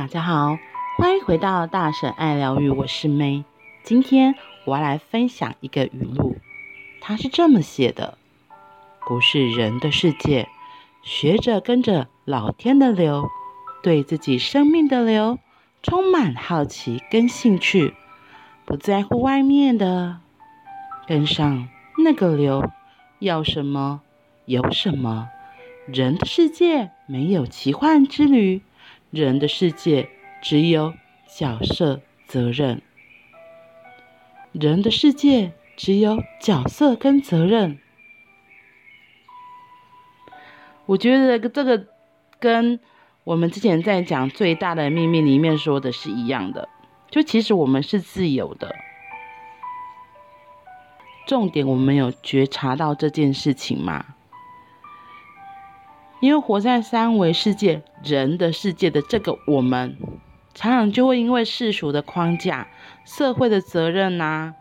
大家好，欢迎回到大婶爱疗愈，我是 May。今天我要来分享一个语录，它是这么写的：不是人的世界，学着跟着老天的流，对自己生命的流充满好奇跟兴趣，不在乎外面的，跟上那个流，要什么有什么。人的世界没有奇幻之旅，人的世界只有角色责任。人的世界只有角色跟责任。我觉得这个跟我们之前在讲最大的秘密里面说的是一样的，就其实我们是自由的。重点我们有觉察到这件事情吗？因为活在三维世界、人的世界的这个我们，常常就会因为世俗的框架、社会的责任呐、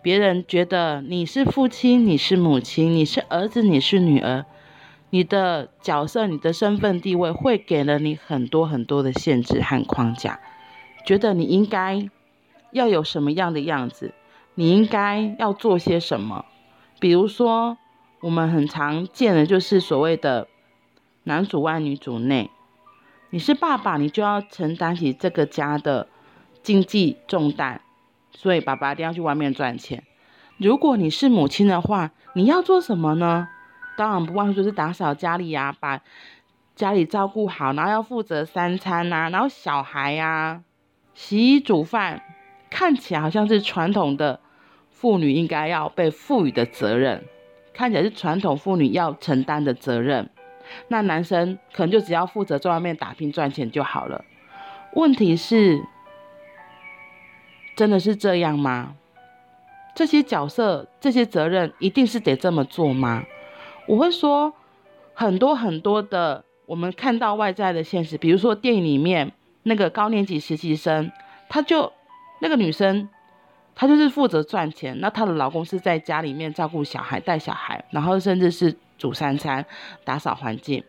别人觉得你是父亲、你是母亲、你是儿子、你是女儿，你的角色、你的身份地位，会给了你很多很多的限制和框架，觉得你应该要有什么样的样子，你应该要做些什么。比如说，我们很常见的就是所谓的。男主外女主内，你是爸爸，你就要承担起这个家的经济重担，所以爸爸一定要去外面赚钱。如果你是母亲的话，你要做什么呢？当然不外乎就是打扫家里呀、啊，把家里照顾好，然后要负责三餐、啊，然后小孩呀、啊，洗衣煮饭，看起来好像是传统的妇女应该要被赋予的责任，看起来是传统妇女要承担的责任。那男生可能就只要负责在外面打拼赚钱就好了。问题是，真的是这样吗？这些角色、这些责任一定是得这么做吗？我会说，很多很多的，我们看到外在的现实，比如说电影里面那个高年级实习生，他就那个女生，她就是负责赚钱，那她的老公是在家里面照顾小孩、带小孩，然后甚至是。煮三餐，打扫环境。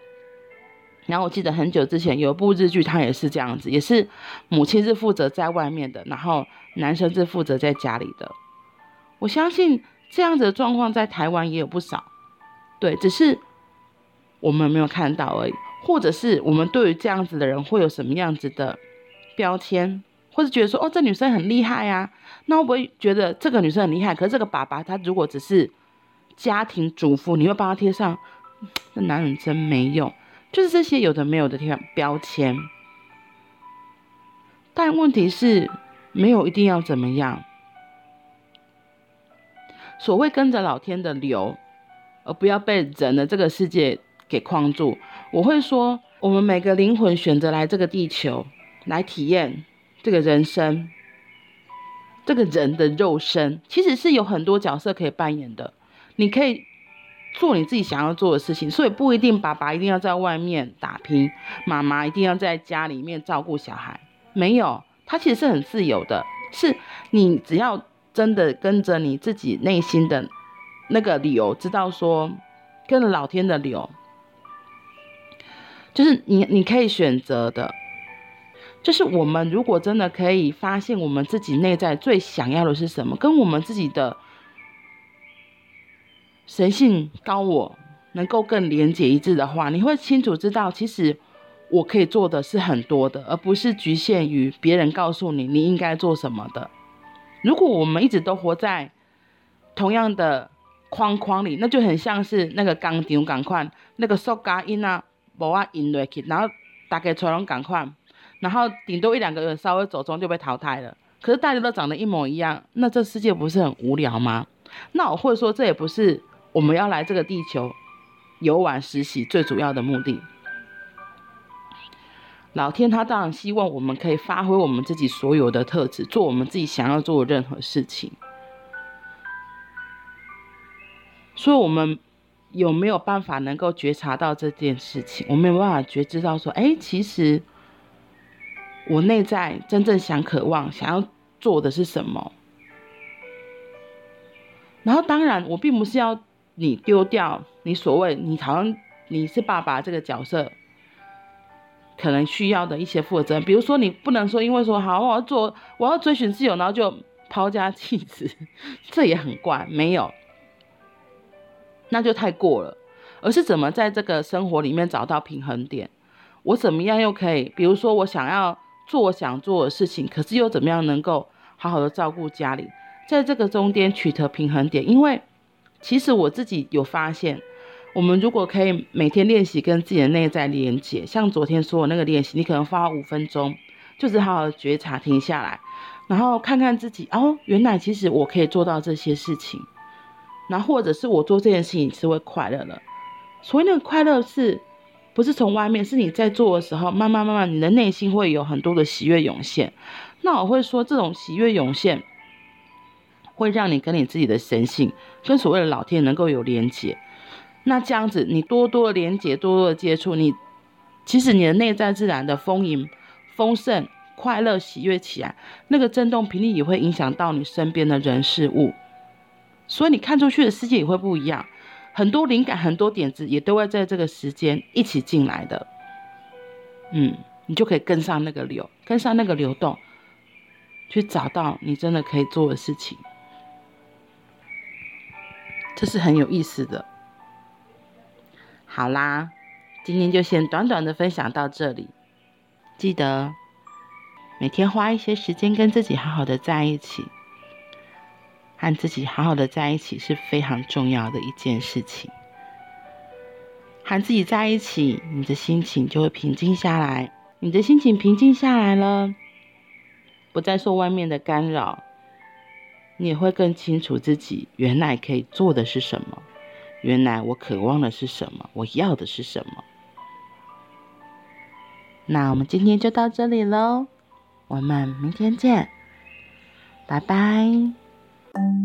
然后我记得很久之前有一部日剧，它也是这样子，也是母亲是负责在外面的，然后男生是负责在家里的。我相信这样子的状况在台湾也有不少，对，只是我们没有看到而已，或者是我们对于这样子的人会有什么样子的标签，或者觉得说，哦，这女生很厉害呀，那会不会觉得这个女生很厉害？可是这个爸爸他如果只是。家庭主妇，你会帮他贴上，那男人真没用，就是这些有的没有的贴标签。但问题是，没有一定要怎么样。所谓跟着老天的流，而不要被人的这个世界给框住。我会说，我们每个灵魂选择来这个地球来体验这个人生，这个人的肉身，其实是有很多角色可以扮演的。你可以做你自己想要做的事情，所以不一定爸爸一定要在外面打拼，妈妈一定要在家里面照顾小孩。没有，他其实是很自由的。是你只要真的跟着你自己内心的那个理由，知道说跟老天的流，就是你你可以选择的。就是我们如果真的可以发现我们自己内在最想要的是什么，跟我们自己的。神性高我能够更连接一致的话，你会清楚知道，其实我可以做的是很多的，而不是局限于别人告诉你你应该做什么的。如果我们一直都活在同样的框框里，那就很像是那个钢钉赶快那个塑胶因啊，无法印落去，然后大家全拢赶快，然后顶多一两个人稍微走中就被淘汰了。可是大家都长得一模一样，那这世界不是很无聊吗？那我会说，这也不是。我们要来这个地球游玩实习最主要的目的，老天他当然希望我们可以发挥我们自己所有的特质，做我们自己想要做的任何事情。所以，我们有没有办法能够觉察到这件事情？我没有办法觉知到说，哎，其实我内在真正想、渴望、想要做的是什么？然后，当然，我并不是要。你丢掉你所谓你好像你是爸爸这个角色，可能需要的一些负责。比如说，你不能说因为说好我要做，我要追寻自由，然后就抛家弃子，这也很怪。没有，那就太过了。而是怎么在这个生活里面找到平衡点？我怎么样又可以？比如说，我想要做我想做的事情，可是又怎么样能够好好的照顾家里？在这个中间取得平衡点，因为其实我自己有发现，我们如果可以每天练习跟自己的内在连接，像昨天说的那个练习，你可能花五分钟，就是好好的觉察，停下来，然后看看自己，哦，原来其实我可以做到这些事情，然后或者是我做这件事情是会快乐的。所以那个快乐是，不是从外面，是你在做的时候，慢慢慢慢，你的内心会有很多的喜悦涌现。那我会说，这种喜悦涌现，会让你跟你自己的神性，跟所谓的老天能够有连接。那这样子，你多多的连接，多多的接触，你其实你的内在自然的丰盈、丰盛、快乐、喜悦起来，那个震动频率也会影响到你身边的人事物。所以你看出去的世界也会不一样。很多灵感、很多点子也都会在这个时间一起进来的，嗯，你就可以跟上那个流，跟上那个流动，去找到你真的可以做的事情，这是很有意思的。好啦，今天就先短短的分享到这里，记得每天花一些时间跟自己好好的在一起。和自己好好的在一起是非常重要的一件事情。和自己在一起，你的心情就会平静下来。你的心情平静下来了，不再受外面的干扰，你也会更清楚自己原来可以做的是什么，原来我渴望的是什么，我要的是什么。那我们今天就到这里喽，我们明天见，拜拜。嗯